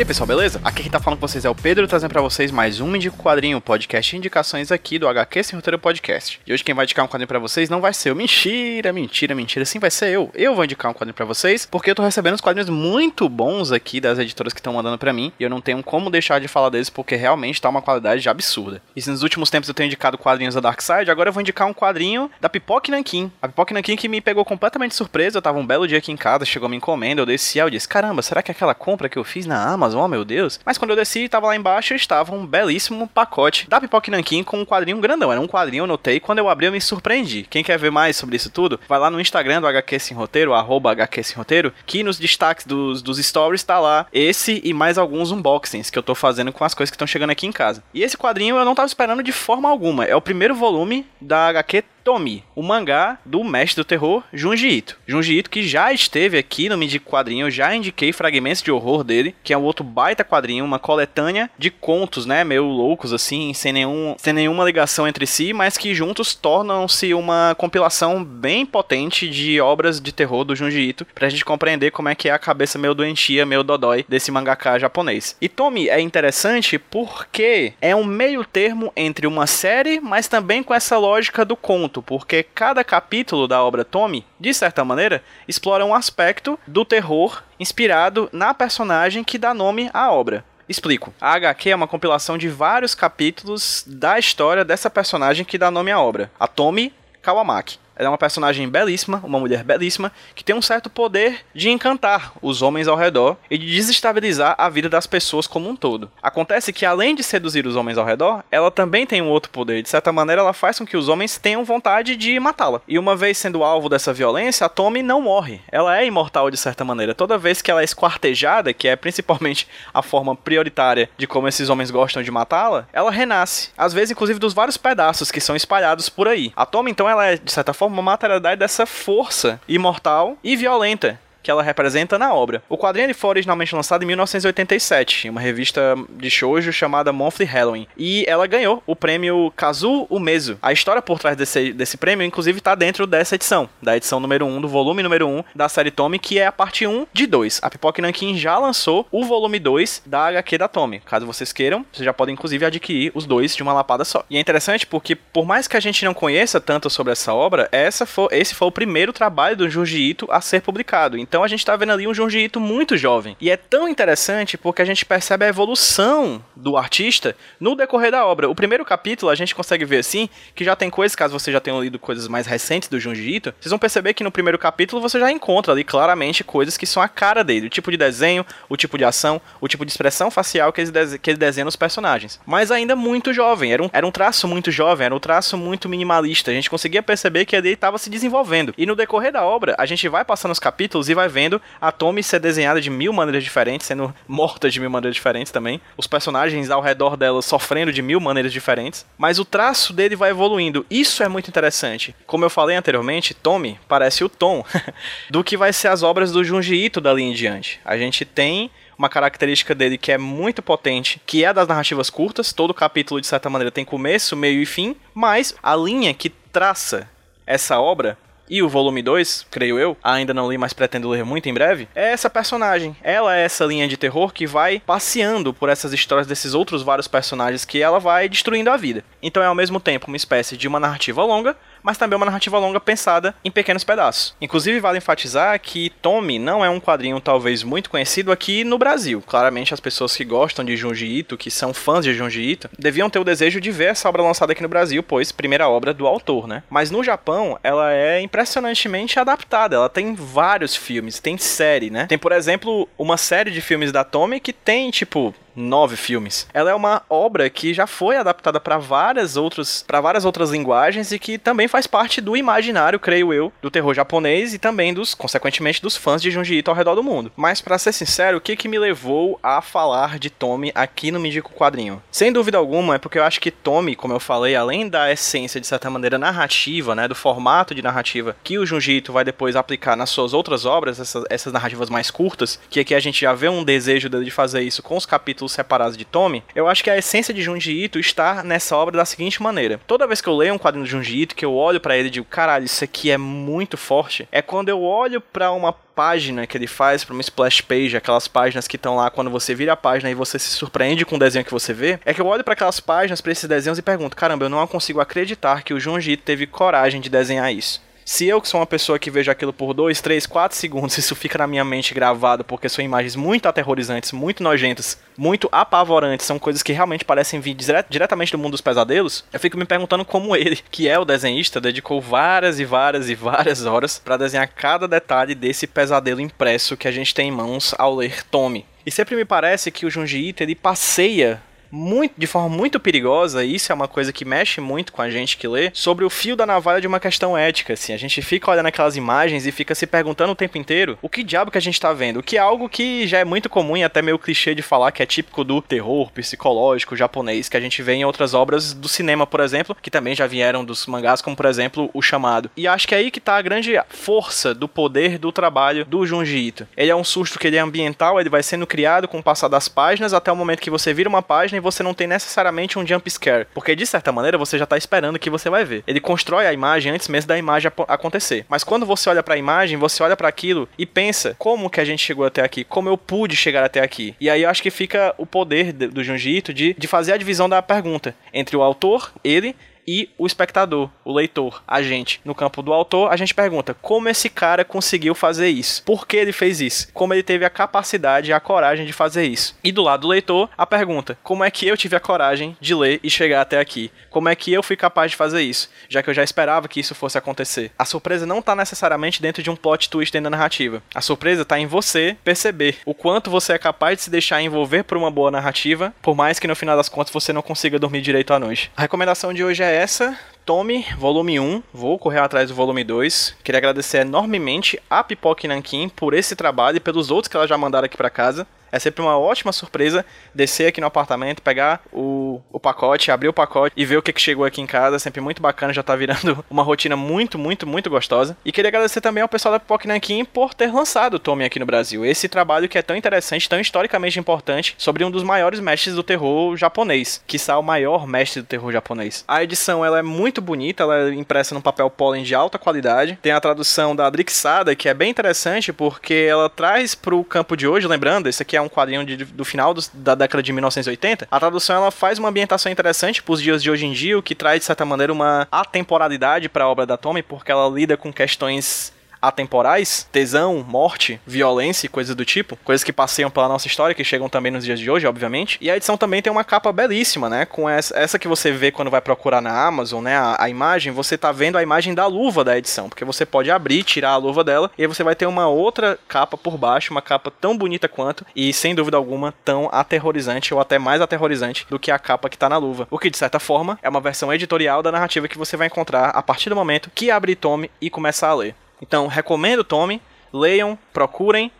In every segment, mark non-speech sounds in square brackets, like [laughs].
E aí pessoal, beleza? Aqui quem tá falando com vocês é o Pedro, trazendo pra vocês mais um Indico Quadrinho, podcast indicações aqui do HQ Sem Roteiro Podcast. E hoje quem vai indicar um quadrinho pra vocês não vai ser eu. Mentira, mentira, mentira. Sim, vai ser eu. Eu vou indicar um quadrinho pra vocês, porque eu tô recebendo uns quadrinhos muito bons aqui das editoras que estão mandando pra mim, e eu não tenho como deixar de falar deles, porque realmente tá uma qualidade absurda. E se nos últimos tempos eu tenho indicado quadrinhos da Dark Side, agora eu vou indicar um quadrinho da Pipoque Nankin. A Pipoque Nankin que me pegou completamente surpresa, eu tava um belo dia aqui em casa, chegou uma encomenda, eu desci eu disse, caramba, será que é aquela compra que eu fiz na Amazon, oh meu Deus? Mas quando eu desci, tava lá embaixo, estava um belíssimo pacote da Pipoque Nankin com um quadrinho grandão. Era um quadrinho, eu notei. Quando eu abri, eu me surpreendi. Quem quer ver mais sobre isso tudo, vai lá no Instagram do HQ Sem Roteiro, arroba HQ Sem Roteiro, que nos destaques dos, dos stories tá lá esse e mais alguns unboxings que eu tô fazendo com as coisas que estão chegando aqui em casa. E esse quadrinho eu não tava esperando de forma alguma. É o primeiro volume da HQ Tomi, o mangá do mestre do terror Junji Ito. Junji Ito que já esteve aqui no Midi Quadrinho, eu já indiquei fragmentos de horror dele, que é um outro baita quadrinho, uma coletânea de contos, né, meio loucos assim, sem, nenhum, sem nenhuma ligação entre si, mas que juntos tornam-se uma compilação bem potente de obras de terror do Junji Ito, pra gente compreender como é que é a cabeça meio doentia, meio dodói desse mangaka japonês. E Tomi é interessante porque é um meio termo entre uma série, mas também com essa lógica do conto porque cada capítulo da obra Tommy, de certa maneira, explora um aspecto do terror inspirado na personagem que dá nome à obra. Explico. A HQ é uma compilação de vários capítulos da história dessa personagem que dá nome à obra, a Tommy Kawamaki. Ela é uma personagem belíssima, uma mulher belíssima, que tem um certo poder de encantar os homens ao redor e de desestabilizar a vida das pessoas como um todo. Acontece que, além de seduzir os homens ao redor, ela também tem um outro poder. De certa maneira, ela faz com que os homens tenham vontade de matá-la. E uma vez sendo alvo dessa violência, a Tommy não morre. Ela é imortal de certa maneira. Toda vez que ela é esquartejada, que é principalmente a forma prioritária de como esses homens gostam de matá-la, ela renasce. Às vezes, inclusive, dos vários pedaços que são espalhados por aí. A Tommy, então, ela é, de certa forma, uma materialidade dessa força imortal e violenta que ela representa na obra. O quadrinho foi originalmente lançado em 1987, em uma revista de shoujo chamada Monthly Halloween, e ela ganhou o prêmio Kazu Umezu. A história por trás desse, desse prêmio, inclusive, está dentro dessa edição, da edição número 1, do volume número 1 da série Tommy, que é a parte 1 de 2. A Pipoca Nankin já lançou o volume 2 da HQ da Tommy. Caso vocês queiram, vocês já podem, inclusive, adquirir os dois de uma lapada só. E é interessante porque, por mais que a gente não conheça tanto sobre essa obra, essa foi, esse foi o primeiro trabalho do Junji Ito a ser publicado. Então a gente tá vendo ali um Junji Ito muito jovem. E é tão interessante porque a gente percebe a evolução do artista no decorrer da obra. O primeiro capítulo a gente consegue ver assim que já tem coisas, caso você já tenha lido coisas mais recentes do Junji Ito, vocês vão perceber que no primeiro capítulo você já encontra ali claramente coisas que são a cara dele, o tipo de desenho, o tipo de ação, o tipo de expressão facial que ele, que ele desenha nos personagens. Mas ainda muito jovem, era um, era um traço muito jovem, era um traço muito minimalista. A gente conseguia perceber que ele estava se desenvolvendo. E no decorrer da obra, a gente vai passando os capítulos e vai vendo a Tommy ser desenhada de mil maneiras diferentes, sendo morta de mil maneiras diferentes também. Os personagens ao redor dela sofrendo de mil maneiras diferentes. Mas o traço dele vai evoluindo. Isso é muito interessante. Como eu falei anteriormente, Tommy parece o tom [laughs] do que vai ser as obras do Junji Ito dali em diante. A gente tem uma característica dele que é muito potente, que é a das narrativas curtas. Todo capítulo, de certa maneira, tem começo, meio e fim, mas a linha que traça essa obra e o volume 2, creio eu, ainda não li, mas pretendo ler muito em breve, é essa personagem. Ela é essa linha de terror que vai passeando por essas histórias desses outros vários personagens que ela vai destruindo a vida. Então é ao mesmo tempo uma espécie de uma narrativa longa, mas também uma narrativa longa pensada em pequenos pedaços. Inclusive, vale enfatizar que Tommy não é um quadrinho talvez muito conhecido aqui no Brasil. Claramente, as pessoas que gostam de Junji Ito, que são fãs de Junji Ito, deviam ter o desejo de ver essa obra lançada aqui no Brasil, pois primeira obra do autor, né? Mas no Japão, ela é impressionantemente adaptada. Ela tem vários filmes, tem série, né? Tem, por exemplo, uma série de filmes da Tommy que tem, tipo, nove filmes. Ela é uma obra que já foi adaptada para várias outras para várias outras linguagens e que também faz parte do imaginário, creio eu, do terror japonês e também dos, consequentemente, dos fãs de Junji Ito ao redor do mundo. Mas para ser sincero, o que que me levou a falar de Tommy aqui no Midico Quadrinho? Sem dúvida alguma, é porque eu acho que Tommy, como eu falei, além da essência de certa maneira narrativa, né, do formato de narrativa que o Junji Ito vai depois aplicar nas suas outras obras, essas, essas narrativas mais curtas, que aqui a gente já vê um desejo dele de fazer isso com os capítulos separados de Tommy, eu acho que a essência de Junji Ito está nessa obra da seguinte maneira. Toda vez que eu leio um quadrinho de Junji Ito, que eu olho para ele e digo, caralho, isso aqui é muito forte, é quando eu olho para uma página que ele faz para uma splash page, aquelas páginas que estão lá quando você vira a página e você se surpreende com o desenho que você vê, é que eu olho para aquelas páginas, para esses desenhos e pergunto: caramba, eu não consigo acreditar que o Junji Ito teve coragem de desenhar isso. Se eu, que sou uma pessoa que vejo aquilo por 2, 3, 4 segundos, [laughs] isso fica na minha mente gravado porque são imagens muito aterrorizantes, muito nojentas, muito apavorantes, são coisas que realmente parecem vir dire diretamente do mundo dos pesadelos, eu fico me perguntando como [laughs] ele, que é o desenhista, dedicou várias e várias e várias horas para desenhar cada detalhe desse pesadelo impresso que a gente tem em mãos ao ler Tommy. E sempre me parece que o Junji Ito ele passeia muito, de forma muito perigosa, e isso é uma coisa que mexe muito com a gente que lê, sobre o fio da navalha de uma questão ética, assim. A gente fica olhando aquelas imagens e fica se perguntando o tempo inteiro o que diabo que a gente tá vendo, o que é algo que já é muito comum e até meio clichê de falar, que é típico do terror psicológico japonês, que a gente vê em outras obras do cinema, por exemplo, que também já vieram dos mangás, como por exemplo O Chamado. E acho que é aí que tá a grande força do poder do trabalho do Junji Ito. Ele é um susto que ele é ambiental, ele vai sendo criado com o passar das páginas até o momento que você vira uma página e você não tem necessariamente um jump scare, porque de certa maneira você já tá esperando que você vai ver. Ele constrói a imagem antes mesmo da imagem acontecer. Mas quando você olha para a imagem, você olha para aquilo e pensa como que a gente chegou até aqui, como eu pude chegar até aqui. E aí eu acho que fica o poder do Junji Ito de, de fazer a divisão da pergunta entre o autor, ele e o espectador, o leitor, a gente. No campo do autor, a gente pergunta como esse cara conseguiu fazer isso? Por que ele fez isso? Como ele teve a capacidade e a coragem de fazer isso? E do lado do leitor, a pergunta: como é que eu tive a coragem de ler e chegar até aqui? Como é que eu fui capaz de fazer isso? Já que eu já esperava que isso fosse acontecer. A surpresa não está necessariamente dentro de um plot twist dentro da narrativa. A surpresa está em você perceber o quanto você é capaz de se deixar envolver por uma boa narrativa, por mais que no final das contas você não consiga dormir direito à noite. A recomendação de hoje é essa. Tome, volume 1, vou correr atrás do volume 2. Queria agradecer enormemente a Pipoque Nankin por esse trabalho e pelos outros que ela já mandaram aqui para casa. É sempre uma ótima surpresa descer aqui no apartamento, pegar o, o pacote, abrir o pacote e ver o que, que chegou aqui em casa. Sempre muito bacana, já tá virando [laughs] uma rotina muito, muito, muito gostosa. E queria agradecer também ao pessoal da Pipoque Nankin por ter lançado o Tommy aqui no Brasil. Esse trabalho que é tão interessante, tão historicamente importante, sobre um dos maiores mestres do terror japonês, que o maior mestre do terror japonês. A edição ela é muito bonita, ela é impressa num papel pólen de alta qualidade. Tem a tradução da Drixada, que é bem interessante porque ela traz pro campo de hoje, lembrando, esse aqui é um quadrinho de, do final da década de 1980, a tradução ela faz uma ambientação interessante para os dias de hoje em dia, o que traz de certa maneira uma atemporalidade para a obra da Tommy, porque ela lida com questões atemporais, tesão, morte, violência e coisas do tipo, coisas que passeiam pela nossa história, que chegam também nos dias de hoje, obviamente. E a edição também tem uma capa belíssima, né? Com essa, que você vê quando vai procurar na Amazon, né? A, a, imagem, você tá vendo a imagem da luva da edição, porque você pode abrir, tirar a luva dela, e aí você vai ter uma outra capa por baixo, uma capa tão bonita quanto, e sem dúvida alguma, tão aterrorizante, ou até mais aterrorizante do que a capa que tá na luva. O que, de certa forma, é uma versão editorial da narrativa que você vai encontrar a partir do momento que abre Tome e começar a ler. Então, recomendo Tome, leiam, procurem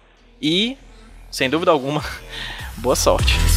e, sem dúvida alguma, [laughs] boa sorte.